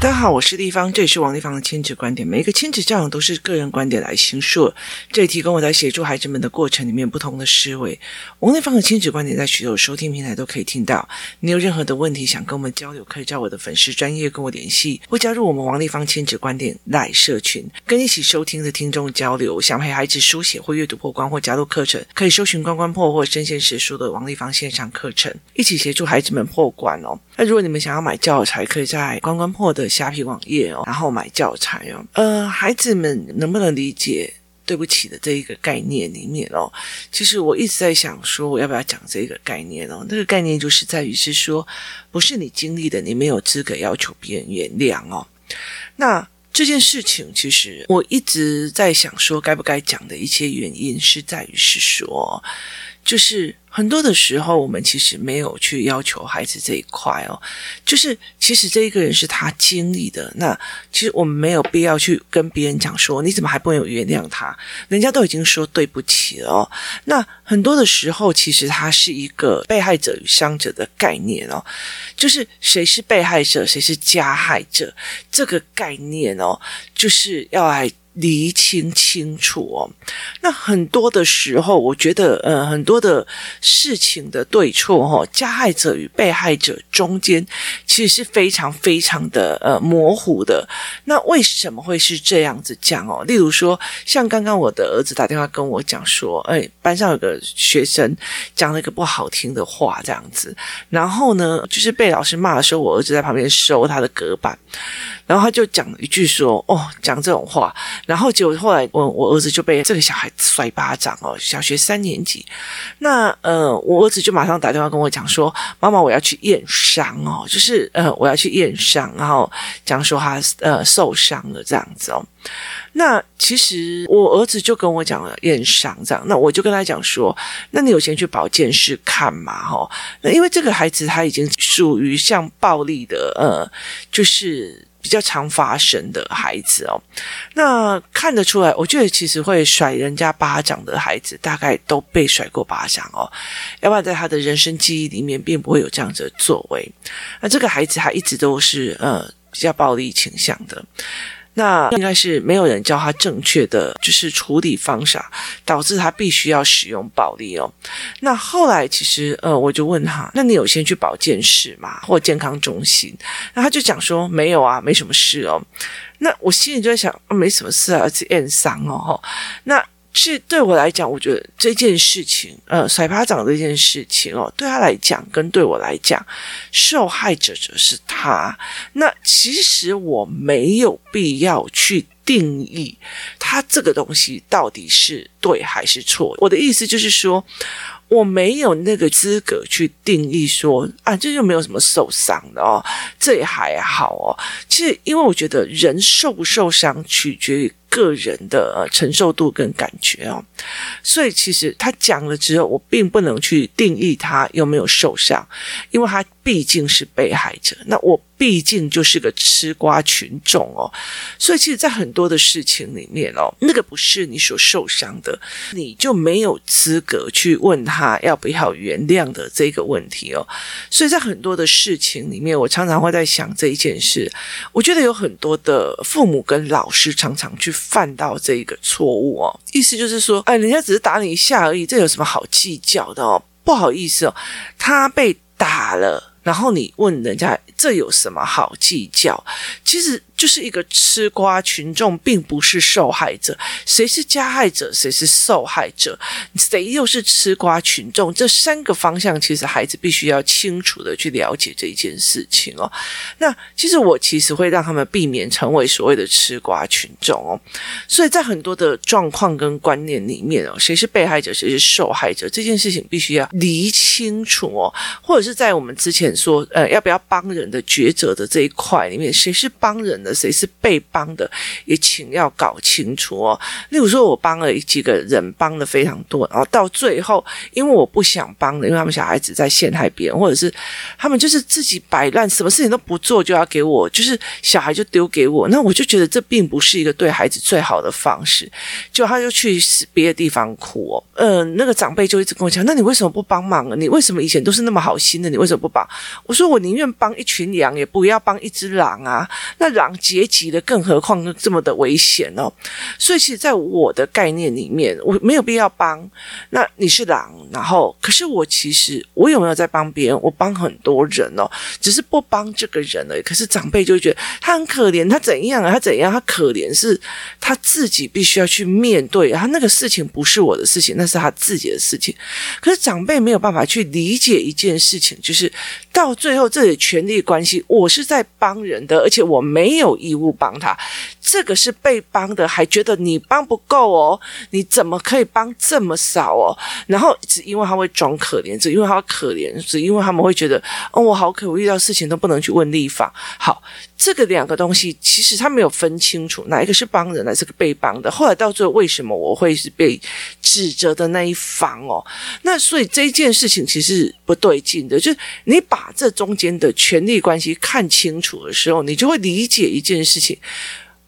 大家好，我是丽芳，这里是王立芳的亲子观点。每一个亲子教养都是个人观点来形塑，这里提供我在协助孩子们的过程里面不同的思维。王立芳的亲子观点在许多收听平台都可以听到。你有任何的问题想跟我们交流，可以在我的粉丝专业跟我联系，或加入我们王立芳亲子观点赖社群，跟一起收听的听众交流。想陪孩子书写或阅读破关或加入课程，可以搜寻关关破或身先士书的王立芳线上课程，一起协助孩子们破关哦。那如果你们想要买教材，可以在关关破的虾皮网页哦，然后买教材哦。呃，孩子们能不能理解“对不起”的这一个概念里面哦？其实我一直在想说，我要不要讲这个概念哦？那个概念就是在于是说，不是你经历的，你没有资格要求别人原谅哦。那这件事情，其实我一直在想说，该不该讲的一些原因是在于是说，就是。很多的时候，我们其实没有去要求孩子这一块哦，就是其实这一个人是他经历的，那其实我们没有必要去跟别人讲说，你怎么还不能原谅他？人家都已经说对不起了哦。那很多的时候，其实他是一个被害者与伤者的概念哦，就是谁是被害者，谁是加害者，这个概念哦，就是要来。厘清清楚哦，那很多的时候，我觉得，呃，很多的事情的对错，哦，加害者与被害者中间，其实是非常非常的呃模糊的。那为什么会是这样子讲哦？例如说，像刚刚我的儿子打电话跟我讲说，哎，班上有个学生讲了一个不好听的话，这样子，然后呢，就是被老师骂的时候，我儿子在旁边收他的隔板。然后他就讲一句说：“哦，讲这种话。”然后结果后来我我儿子就被这个小孩甩巴掌哦，小学三年级。那呃，我儿子就马上打电话跟我讲说：“妈妈，我要去验伤哦，就是呃，我要去验伤。”然后讲说他呃受伤了这样子哦。那其实我儿子就跟我讲了验伤这样，那我就跟他讲说：“那你有钱去保健室看嘛？”哈，那因为这个孩子他已经属于像暴力的呃，就是。比较常发生的孩子哦，那看得出来，我觉得其实会甩人家巴掌的孩子，大概都被甩过巴掌哦，要不然在他的人生记忆里面，并不会有这样子的作为。那这个孩子他一直都是呃比较暴力倾向的。那应该是没有人教他正确的就是处理方法，导致他必须要使用暴力哦。那后来其实呃，我就问他，那你有先去保健室吗？或健康中心？那他就讲说没有啊，没什么事哦。那我心里就在想，没什么事啊，而且验伤哦。那。是对我来讲，我觉得这件事情，呃，甩巴掌这件事情哦，对他来讲跟对我来讲，受害者就是他。那其实我没有必要去定义他这个东西到底是对还是错。我的意思就是说。我没有那个资格去定义说啊，这就没有什么受伤的哦，这也还好哦。其实，因为我觉得人受不受伤取决于个人的承受度跟感觉哦，所以其实他讲了之后，我并不能去定义他有没有受伤，因为他毕竟是被害者。那我。毕竟就是个吃瓜群众哦，所以其实，在很多的事情里面哦，那个不是你所受伤的，你就没有资格去问他要不要原谅的这个问题哦。所以在很多的事情里面，我常常会在想这一件事。我觉得有很多的父母跟老师常常去犯到这一个错误哦，意思就是说，哎，人家只是打你一下而已，这有什么好计较的哦？不好意思哦，他被打了，然后你问人家。这有什么好计较？其实就是一个吃瓜群众，并不是受害者。谁是加害者？谁是受害者？谁又是吃瓜群众？这三个方向，其实孩子必须要清楚的去了解这一件事情哦。那其实我其实会让他们避免成为所谓的吃瓜群众哦。所以在很多的状况跟观念里面哦，谁是被害者？谁是受害者？这件事情必须要厘清楚哦。或者是在我们之前说，呃，要不要帮人？的抉择的这一块里面，谁是帮人的，谁是被帮的，也请要搞清楚哦。例如说，我帮了几个人，帮的非常多，然后到最后，因为我不想帮的，因为他们小孩子在陷害别人，或者是他们就是自己摆烂，什么事情都不做就要给我，就是小孩就丢给我，那我就觉得这并不是一个对孩子最好的方式，就他就去别的地方哭哦。嗯、那个长辈就一直跟我讲，那你为什么不帮忙啊？你为什么以前都是那么好心的？你为什么不帮？我说我宁愿帮一群羊，也不要帮一只狼啊。那狼阶级的，更何况这么的危险哦。所以其实，在我的概念里面，我没有必要帮。那你是狼，然后可是我其实我有没有在帮别人？我帮很多人哦，只是不帮这个人而已。可是长辈就觉得他很可怜，他怎样啊？他怎样？他可怜是他自己必须要去面对，他那个事情不是我的事情，那是他自己的事情。可是长辈没有办法去理解一件事情，就是到最后这里权力关系，我是在帮人的，而且我没有义务帮他。这个是被帮的，还觉得你帮不够哦？你怎么可以帮这么少哦？然后只因为他会装可怜，只因为他可怜，只因为他们会觉得哦，我好可，我遇到事情都不能去问立法。好，这个两个东西其实他没有分清楚，哪一个是帮人，哪是个被帮的。后来到最后，为什么我会是被指责的那一方哦？那所以这件事情其实不对劲的，就是你把这中间的权力关系看清楚的时候，你就会理解一件事情。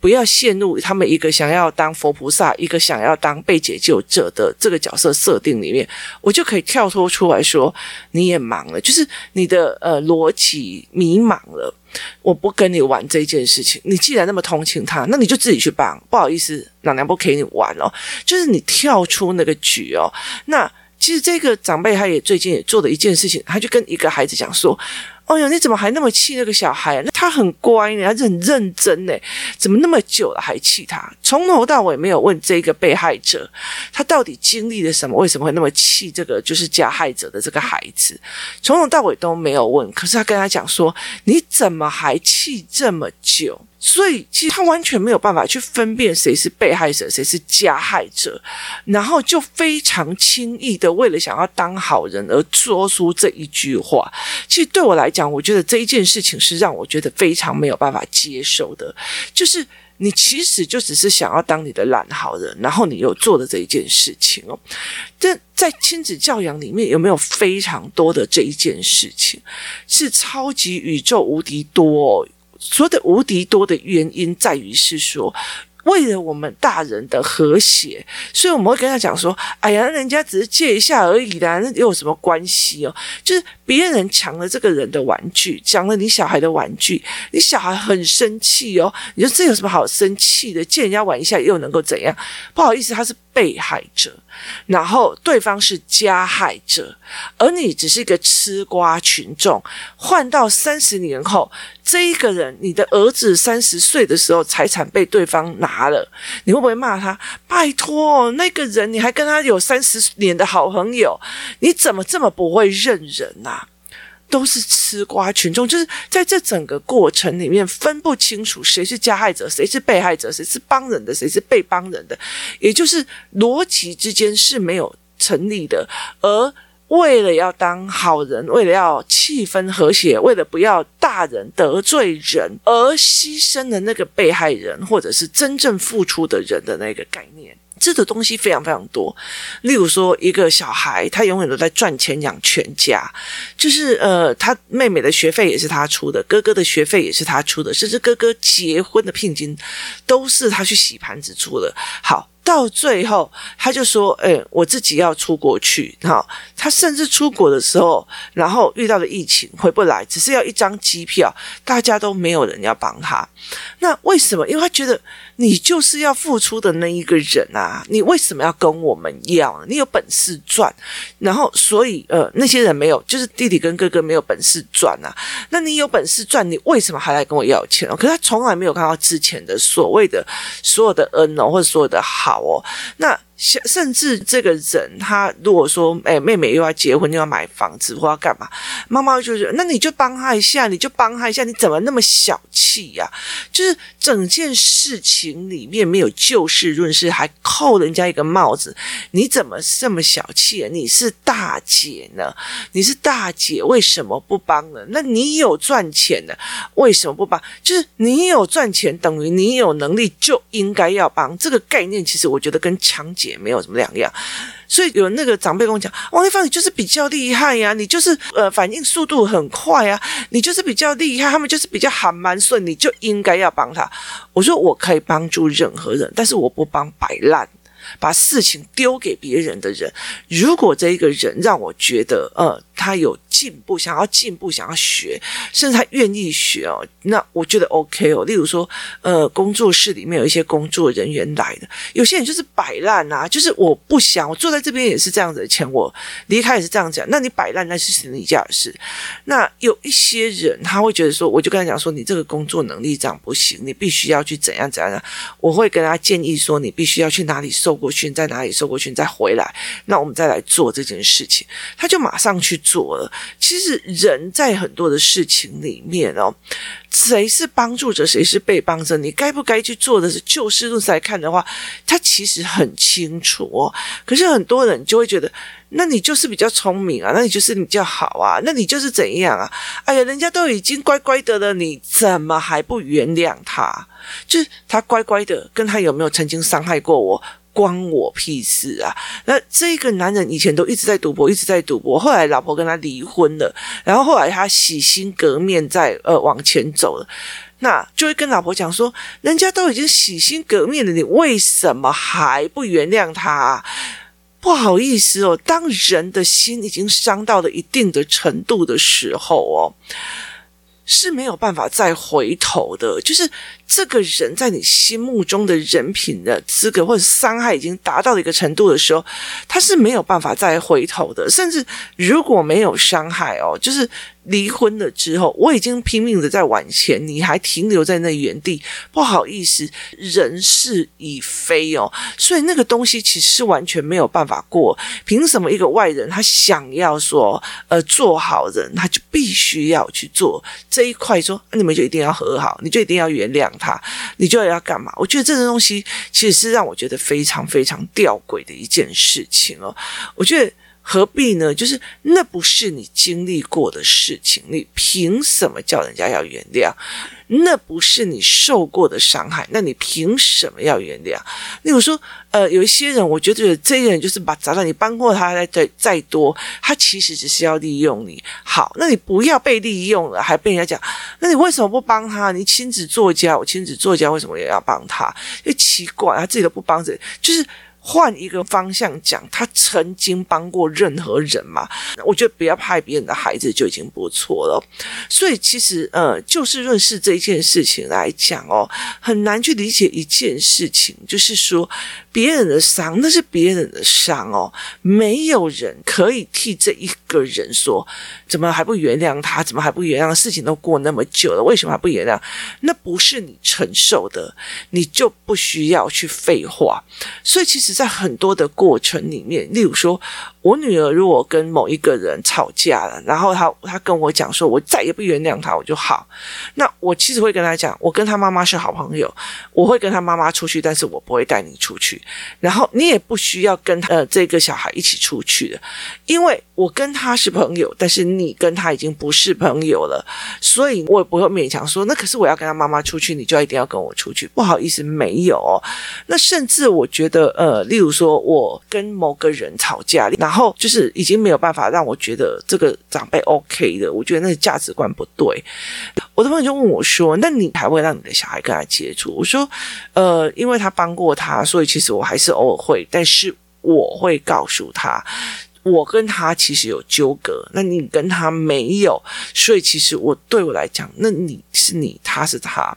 不要陷入他们一个想要当佛菩萨，一个想要当被解救者的这个角色设定里面，我就可以跳脱出来说，你也忙了，就是你的呃逻辑迷茫了。我不跟你玩这件事情，你既然那么同情他，那你就自己去帮。不好意思，老娘不陪你玩哦。就是你跳出那个局哦。那其实这个长辈他也最近也做了一件事情，他就跟一个孩子讲说。哎呦，你怎么还那么气那个小孩？那他很乖呢，还是很认真呢，怎么那么久了还气他？从头到尾没有问这个被害者，他到底经历了什么？为什么会那么气这个就是加害者的这个孩子？从头到尾都没有问。可是他跟他讲说：“你怎么还气这么久？”所以，其实他完全没有办法去分辨谁是被害者，谁是加害者，然后就非常轻易的为了想要当好人而说出这一句话。其实对我来讲，我觉得这一件事情是让我觉得非常没有办法接受的，就是你其实就只是想要当你的烂好人，然后你又做了这一件事情哦。这在亲子教养里面有没有非常多的这一件事情，是超级宇宙无敌多哦。说的无敌多的原因在于是说，为了我们大人的和谐，所以我们会跟他讲说：“哎呀，人家只是借一下而已啦，那有什么关系哦？就是别人抢了这个人的玩具，抢了你小孩的玩具，你小孩很生气哦。你说这有什么好生气的？借人家玩一下又能够怎样？不好意思，他是被害者。”然后对方是加害者，而你只是一个吃瓜群众。换到三十年后，这一个人，你的儿子三十岁的时候，财产被对方拿了，你会不会骂他？拜托，那个人你还跟他有三十年的好朋友，你怎么这么不会认人呐、啊？都是吃瓜群众，就是在这整个过程里面分不清楚谁是加害者，谁是被害者，谁是帮人的，谁是被帮人的，也就是逻辑之间是没有成立的。而为了要当好人，为了要气氛和谐，为了不要大人得罪人，而牺牲的那个被害人，或者是真正付出的人的那个概念。这个东西非常非常多，例如说，一个小孩他永远都在赚钱养全家，就是呃，他妹妹的学费也是他出的，哥哥的学费也是他出的，甚至哥哥结婚的聘金都是他去洗盘子出的。好。到最后，他就说：“哎、我自己要出国去。”哈，他甚至出国的时候，然后遇到了疫情，回不来，只是要一张机票，大家都没有人要帮他。那为什么？因为他觉得你就是要付出的那一个人啊，你为什么要跟我们要？你有本事赚，然后所以呃，那些人没有，就是弟弟跟哥哥没有本事赚啊。那你有本事赚，你为什么还来跟我要钱？可是他从来没有看到之前的所谓的所有的恩哦，或者所有的好。好哦，那甚至这个人他如果说，哎，妹妹又要结婚又要买房子或要干嘛，妈妈就是，那你就帮他一下，你就帮他一下，你怎么那么小气呀？就是整件事情里面没有就事论事，还扣人家一个帽子，你怎么这么小气啊？你是大姐呢？你是大姐，为什么不帮呢？那你有赚钱呢，为什么不帮？就是你有赚钱，等于你有能力就应该要帮。这个概念其实我觉得跟强姐也没有什么两样。所以有那个长辈跟我讲，王一芳，你就是比较厉害呀，你就是呃反应速度很快啊，你就是比较厉害，他们就是比较还蛮顺，你就应该要帮他。我说我可以帮助任何人，但是我不帮摆烂。把事情丢给别人的人，如果这一个人让我觉得，呃，他有进步，想要进步，想要学，甚至他愿意学哦，那我觉得 OK 哦。例如说，呃，工作室里面有一些工作人员来的，有些人就是摆烂啊，就是我不想，我坐在这边也是这样子的钱，我离开也是这样讲。那你摆烂，那是你家的事。那有一些人他会觉得说，我就跟他讲说，你这个工作能力这样不行，你必须要去怎样怎样。我会跟他建议说，你必须要去哪里受。过训在哪里受过训，再回来，那我们再来做这件事情，他就马上去做了。其实人在很多的事情里面哦，谁是帮助者，谁是被帮者，你该不该去做的是就事论事来看的话，他其实很清楚哦。可是很多人就会觉得，那你就是比较聪明啊，那你就是比较好啊，那你就是怎样啊？哎呀，人家都已经乖乖的了，你怎么还不原谅他？就是他乖乖的，跟他有没有曾经伤害过我？关我屁事啊！那这个男人以前都一直在赌博，一直在赌博。后来老婆跟他离婚了，然后后来他洗心革面在呃往前走了，那就会跟老婆讲说：人家都已经洗心革面了，你为什么还不原谅他啊？不好意思哦，当人的心已经伤到了一定的程度的时候哦。是没有办法再回头的，就是这个人在你心目中的人品的资格或者伤害已经达到了一个程度的时候，他是没有办法再回头的。甚至如果没有伤害哦，就是。离婚了之后，我已经拼命的在往前，你还停留在那原地，不好意思，人事已非哦，所以那个东西其实是完全没有办法过。凭什么一个外人他想要说，呃，做好人，他就必须要去做这一块说，你们就一定要和好，你就一定要原谅他，你就要干嘛？我觉得这个东西其实是让我觉得非常非常吊诡的一件事情哦，我觉得。何必呢？就是那不是你经历过的事情，你凭什么叫人家要原谅？那不是你受过的伤害，那你凭什么要原谅？例如说，呃，有一些人，我觉得这个人就是把砸到你帮过他再再多，他其实只是要利用你。好，那你不要被利用了，还被人家讲，那你为什么不帮他？你亲子作家，我亲子作家为什么也要帮他？因为奇怪，他自己都不帮着，就是。换一个方向讲，他曾经帮过任何人嘛？我觉得不要害别人的孩子就已经不错了。所以其实，呃，就事论事这一件事情来讲哦，很难去理解一件事情，就是说别人的伤那是别人的伤哦，没有人可以替这一个人说怎么还不原谅他，怎么还不原谅？事情都过那么久了，为什么还不原谅？那不是你承受的，你就不需要去废话。所以其实。在很多的过程里面，例如说，我女儿如果跟某一个人吵架了，然后她她跟我讲说，我再也不原谅他，我就好。那我其实会跟她讲，我跟她妈妈是好朋友，我会跟她妈妈出去，但是我不会带你出去。然后你也不需要跟呃这个小孩一起出去的，因为我跟他是朋友，但是你跟他已经不是朋友了，所以我也不会勉强说，那可是我要跟他妈妈出去，你就一定要跟我出去。不好意思，没有哦。那甚至我觉得呃。例如说，我跟某个人吵架，然然后就是已经没有办法让我觉得这个长辈 OK 的，我觉得那个价值观不对。我的朋友就问我说：“那你还会让你的小孩跟他接触？”我说：“呃，因为他帮过他，所以其实我还是偶尔会，但是我会告诉他。”我跟他其实有纠葛，那你跟他没有，所以其实我对我来讲，那你是你，他是他。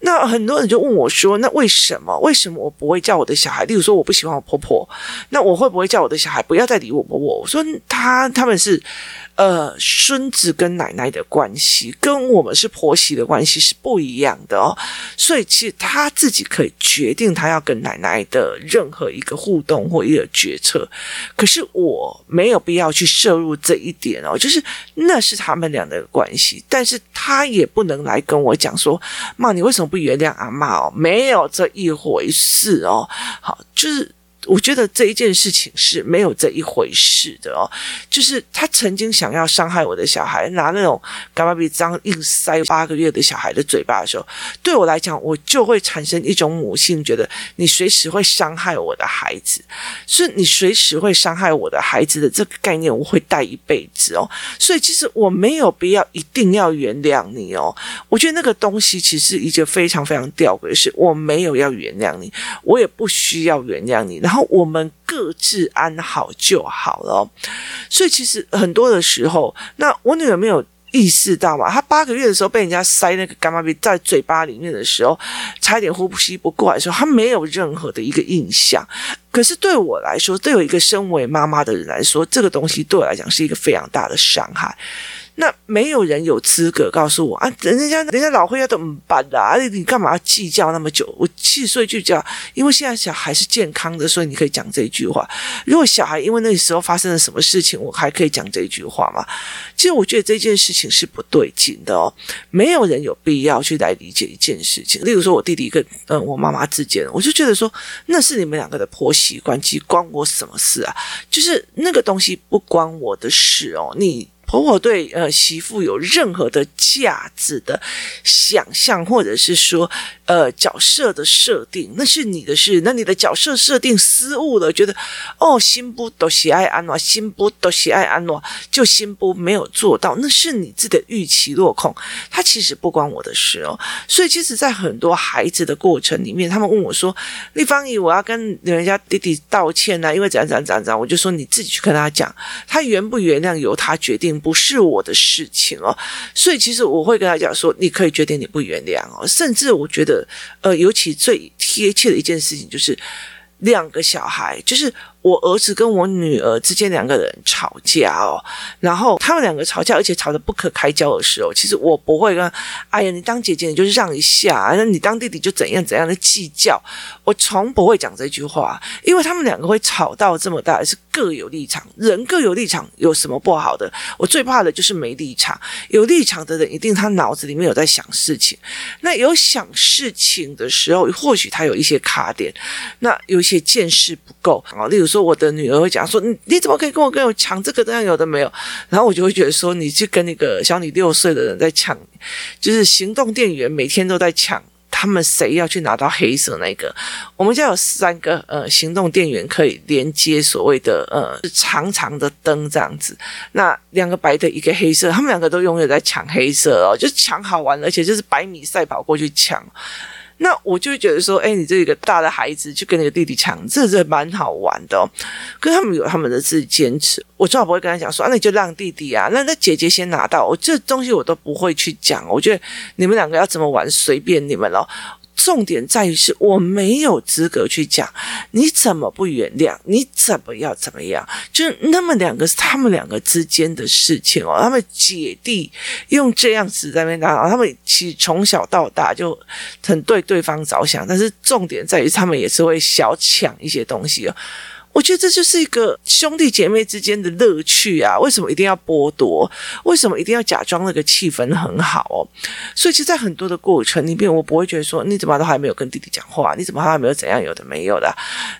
那很多人就问我说：“那为什么？为什么我不会叫我的小孩？例如说，我不喜欢我婆婆，那我会不会叫我的小孩不要再理我婆婆？”我说：“他他们是呃，孙子跟奶奶的关系，跟我们是婆媳的关系是不一样的哦。所以其实他自己可以决定他要跟奶奶的任何一个互动或一个决策，可是我没有必要去摄入这一点哦。就是那是他们俩的关系，但是他也不能来跟我讲说，妈，你为什么不原谅阿妈哦？没有这一回事哦。好，就是。我觉得这一件事情是没有这一回事的哦，就是他曾经想要伤害我的小孩，拿那种柑仔鼻这样硬塞八个月的小孩的嘴巴的时候，对我来讲，我就会产生一种母性，觉得你随时会伤害我的孩子，是你随时会伤害我的孩子的这个概念，我会带一辈子哦。所以其实我没有必要一定要原谅你哦。我觉得那个东西其实一件非常非常吊诡的是，我没有要原谅你，我也不需要原谅你，然后。后我们各自安好就好了，所以其实很多的时候，那我女儿没有意识到嘛，她八个月的时候被人家塞那个柑仔鼻在嘴巴里面的时候，差一点呼吸不过来的时候，她没有任何的一个印象。可是对我来说，对我一个身为妈妈的人来说，这个东西对我来讲是一个非常大的伤害。那没有人有资格告诉我啊，人家人家老会要怎么办啊？你干嘛要计较那么久？我七岁就叫，因为现在小孩是健康的，所以你可以讲这一句话。如果小孩因为那个时候发生了什么事情，我还可以讲这一句话吗？其实我觉得这件事情是不对劲的哦。没有人有必要去来理解一件事情。例如说，我弟弟跟嗯我妈妈之间，我就觉得说那是你们两个的婆媳关系，关我什么事啊？就是那个东西不关我的事哦，你。婆婆对呃媳妇有任何的价值的想象，或者是说呃角色的设定，那是你的事。那你的角色设定失误了，觉得哦心不都喜爱安诺，心不都喜爱安诺，就心不没有做到，那是你自己的预期落空。他其实不关我的事哦。所以其实，在很多孩子的过程里面，他们问我说：“丽芳姨，我要跟人家弟弟道歉啊，因为怎样怎样怎样怎样。”我就说：“你自己去跟他讲，他原不原谅由他决定。”不是我的事情哦，所以其实我会跟他讲说，你可以决定你不原谅哦，甚至我觉得，呃，尤其最贴切的一件事情就是两个小孩，就是。我儿子跟我女儿之间两个人吵架哦，然后他们两个吵架，而且吵得不可开交的时候，其实我不会跟，哎呀，你当姐姐你就让一下，那你当弟弟就怎样怎样的计较，我从不会讲这句话，因为他们两个会吵到这么大，是各有立场，人各有立场，有什么不好的？我最怕的就是没立场，有立场的人一定他脑子里面有在想事情，那有想事情的时候，或许他有一些卡点，那有一些见识不够啊，例如说。说我的女儿会讲说，你你怎么可以跟我跟我抢这个这样有的没有？然后我就会觉得说，你去跟那个小你六岁的人在抢，就是行动电源每天都在抢，他们谁要去拿到黑色那个？我们家有三个呃行动电源可以连接所谓的呃长长的灯这样子，那两个白的，一个黑色，他们两个都永远在抢黑色哦，就抢好玩，而且就是百米赛跑过去抢。那我就会觉得说，哎，你这一个大的孩子去跟那个弟弟抢，这这蛮好玩的哦。可他们有他们的自己坚持，我最好不会跟他讲说，啊，那你就让弟弟啊，那那姐姐先拿到，我这东西我都不会去讲。我觉得你们两个要怎么玩，随便你们喽。重点在于是我没有资格去讲，你怎么不原谅？你怎么要怎么样？就是那么两个是他们两个之间的事情哦。他们姐弟用这样子在那边打，他们其实从小到大就很对对方着想，但是重点在于他们也是会小抢一些东西哦。我觉得这就是一个兄弟姐妹之间的乐趣啊！为什么一定要剥夺？为什么一定要假装那个气氛很好哦？所以，其实，在很多的过程里面，我不会觉得说你怎么都还没有跟弟弟讲话，你怎么还没有怎样，有的没有的。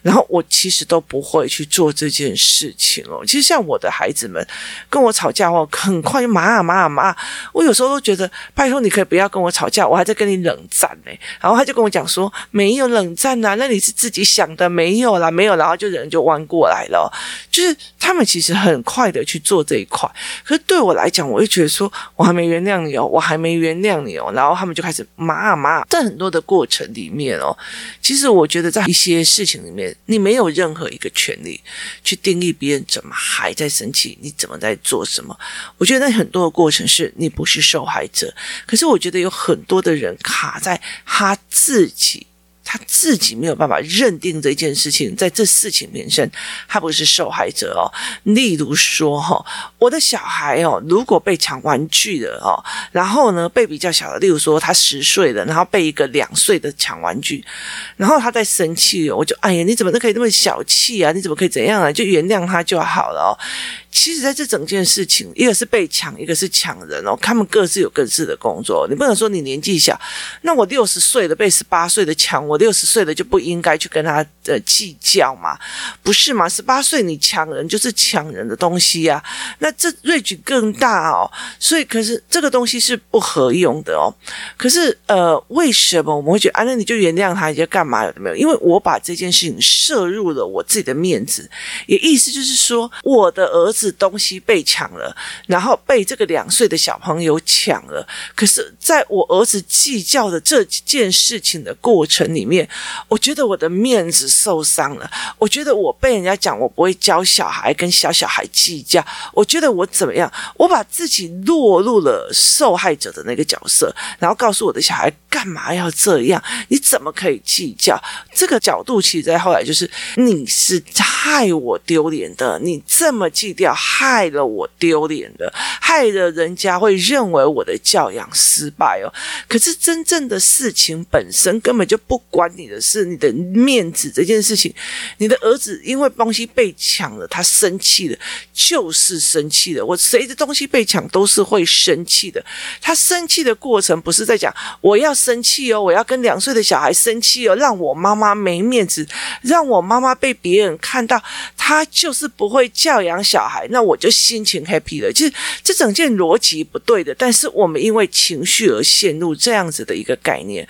然后，我其实都不会去做这件事情哦。其实，像我的孩子们跟我吵架后，很快就骂啊骂啊骂。我有时候都觉得，拜托你可以不要跟我吵架，我还在跟你冷战呢。然后他就跟我讲说，没有冷战呐，那你是自己想的，没有啦，没有。然后就人就。弯过来了，就是他们其实很快的去做这一块，可是对我来讲，我就觉得说我还没原谅你哦，我还没原谅你哦，然后他们就开始骂啊骂，在很多的过程里面哦，其实我觉得在一些事情里面，你没有任何一个权利去定义别人怎么还在生气，你怎么在做什么？我觉得那很多的过程是你不是受害者，可是我觉得有很多的人卡在他自己。他自己没有办法认定这件事情，在这事情本身，他不是受害者哦。例如说哈，我的小孩哦，如果被抢玩具了哦，然后呢被比较小的，例如说他十岁了，然后被一个两岁的抢玩具，然后他在生气，我就哎呀，你怎么都可以那么小气啊？你怎么可以怎样啊？就原谅他就好了哦。其实，在这整件事情，一个是被抢，一个是抢人哦。他们各自有各自的工作，你不能说你年纪小，那我六十岁的被十八岁的抢，我六十岁的就不应该去跟他呃计较嘛？不是嘛？十八岁你抢人就是抢人的东西呀，那这 range 更大哦。所以，可是这个东西是不合用的哦。可是，呃，为什么我们会觉得啊？那你就原谅他，你就干嘛有没有？因为我把这件事情摄入了我自己的面子，也意思就是说，我的儿子。东西被抢了，然后被这个两岁的小朋友抢了。可是，在我儿子计较的这件事情的过程里面，我觉得我的面子受伤了。我觉得我被人家讲我不会教小孩跟小小孩计较。我觉得我怎么样？我把自己落入了受害者的那个角色，然后告诉我的小孩干嘛要这样？你怎么可以计较？这个角度其实在后来就是你是害我丢脸的，你这么计较。害了我丢脸的，害了人家会认为我的教养失败哦。可是真正的事情本身根本就不关你的事，你的面子这件事情，你的儿子因为东西被抢了，他生气了，就是生气了。我谁的东西被抢都是会生气的。他生气的过程不是在讲我要生气哦，我要跟两岁的小孩生气哦，让我妈妈没面子，让我妈妈被别人看到，他就是不会教养小孩。那我就心情 happy 了，其实这整件逻辑不对的，但是我们因为情绪而陷入这样子的一个概念，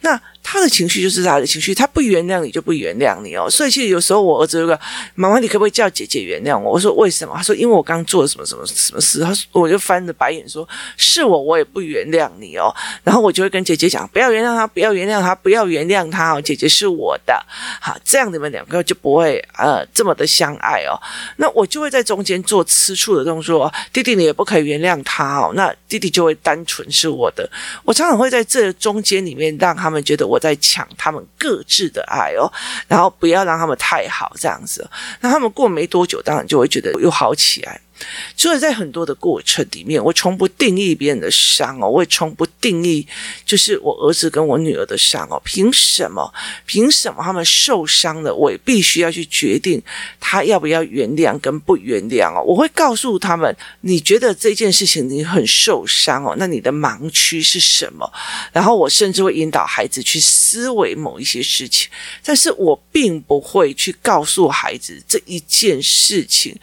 那。他的情绪就是他的情绪，他不原谅你就不原谅你哦。所以其实有时候我儿子说：“妈妈，你可不可以叫姐姐原谅我？”我说：“为什么？”他说：“因为我刚做了什么什么什么事。”他说：“我就翻着白眼说：‘是我，我也不原谅你哦。’然后我就会跟姐姐讲：‘不要原谅他，不要原谅他，不要原谅他哦。’姐姐是我的，好，这样你们两个就不会呃这么的相爱哦。那我就会在中间做吃醋的动作，弟弟你也不可以原谅他哦。那弟弟就会单纯是我的。我常常会在这中间里面让他们觉得我。在抢他们各自的爱哦，然后不要让他们太好这样子，那他们过没多久，当然就会觉得又好起来。所以在很多的过程里面，我从不定义别人的伤哦，我也从不定义就是我儿子跟我女儿的伤哦。凭什么？凭什么他们受伤了，我也必须要去决定他要不要原谅跟不原谅哦？我会告诉他们，你觉得这件事情你很受伤哦，那你的盲区是什么？然后我甚至会引导孩子去思维某一些事情，但是我并不会去告诉孩子这一件事情，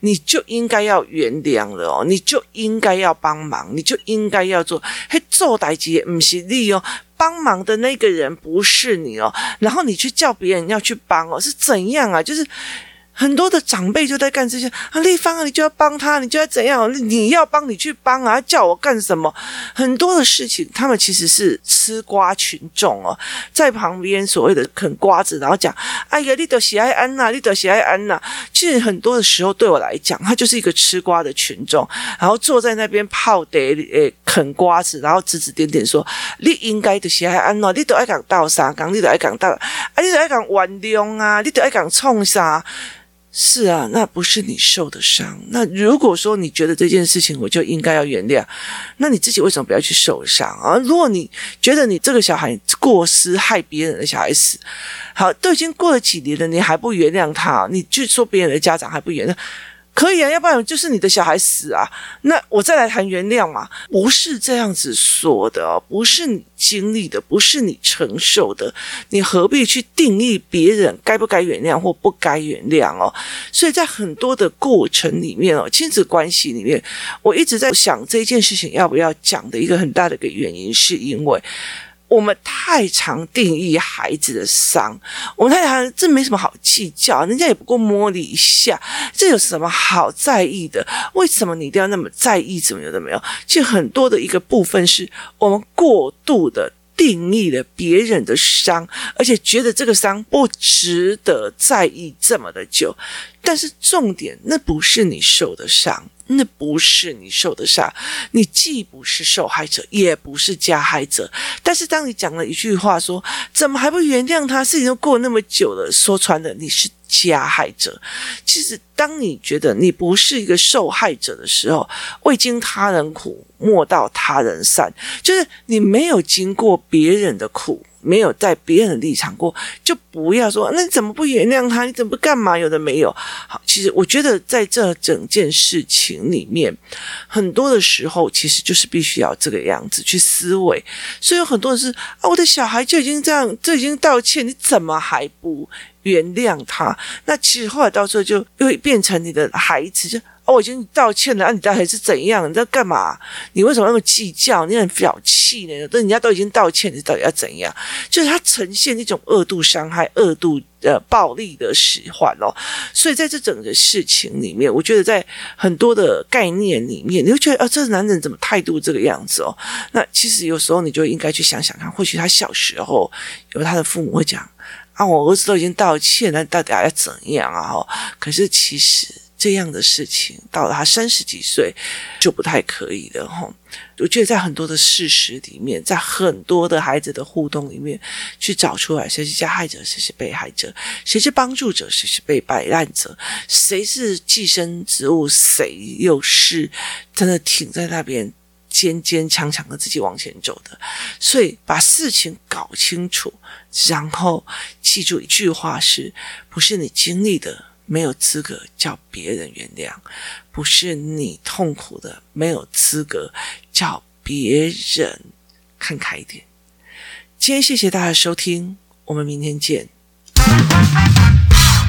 你就应该。要原谅了哦，你就应该要帮忙，你就应该要做。嘿，做代志不是你哦，帮忙的那个人不是你哦，然后你去叫别人要去帮哦，是怎样啊？就是。很多的长辈就在干这些啊，丽芳啊，你就要帮他，你就要怎样？你要帮你去帮啊，叫我干什么？很多的事情，他们其实是吃瓜群众哦，在旁边所谓的啃瓜子，然后讲：“哎呀，你都喜爱安娜，你都喜爱安娜。”其实很多的时候，对我来讲，他就是一个吃瓜的群众，然后坐在那边泡茶，诶，啃瓜子，然后指指点点说：“你应该都喜爱安娜，你都爱讲道啥？讲你都爱讲道，啊，你都爱讲原谅啊，你都爱讲创啥？”是啊，那不是你受的伤。那如果说你觉得这件事情我就应该要原谅，那你自己为什么不要去受伤啊？如果你觉得你这个小孩过失害别人的小孩死，好，都已经过了几年了，你还不原谅他，你去说别人的家长还不原谅。可以啊，要不然就是你的小孩死啊，那我再来谈原谅嘛，不是这样子说的哦，不是你经历的，不是你承受的，你何必去定义别人该不该原谅或不该原谅哦？所以在很多的过程里面哦，亲子关系里面，我一直在想这件事情要不要讲的一个很大的一个原因，是因为。我们太常定义孩子的伤，我们太常，这没什么好计较，人家也不过摸你一下，这有什么好在意的？为什么你一定要那么在意？怎么有的没有？其实很多的一个部分是我们过度的定义了别人的伤，而且觉得这个伤不值得在意这么的久。但是重点，那不是你受的伤。那不是你受的伤，你既不是受害者，也不是加害者。但是当你讲了一句话说，怎么还不原谅他？事情都过那么久了，说穿了，你是加害者。其实，当你觉得你不是一个受害者的时候，未经他人苦，莫道他人善，就是你没有经过别人的苦。没有在别人的立场过，就不要说，那你怎么不原谅他？你怎么不干嘛？有的没有。好，其实我觉得在这整件事情里面，很多的时候其实就是必须要这个样子去思维。所以有很多人是啊，我的小孩就已经这样，就已经道歉，你怎么还不原谅他？那其实后来到时候就会变成你的孩子就。哦，我已经道歉了，啊，你到底是怎样？你在干嘛？你为什么那么计较？你很小气呢？但人家都已经道歉，你到底要怎样？就是他呈现一种二度伤害、二度呃暴力的使唤哦。所以在这整个事情里面，我觉得在很多的概念里面，你会觉得啊，这个男人怎么态度这个样子哦？那其实有时候你就应该去想想看，或许他小时候有他的父母会讲啊，我儿子都已经道歉了，那到底还要怎样啊？可是其实。这样的事情到了他三十几岁就不太可以了哈。我觉得在很多的事实里面，在很多的孩子的互动里面，去找出来谁是加害者，谁是被害者，谁是帮助者，谁是被摆烂者，谁是寄生植物，谁又是真的挺在那边坚坚强强的自己往前走的。所以把事情搞清楚，然后记住一句话是：不是你经历的。没有资格叫别人原谅，不是你痛苦的，没有资格叫别人看开一点。今天谢谢大家收听，我们明天见。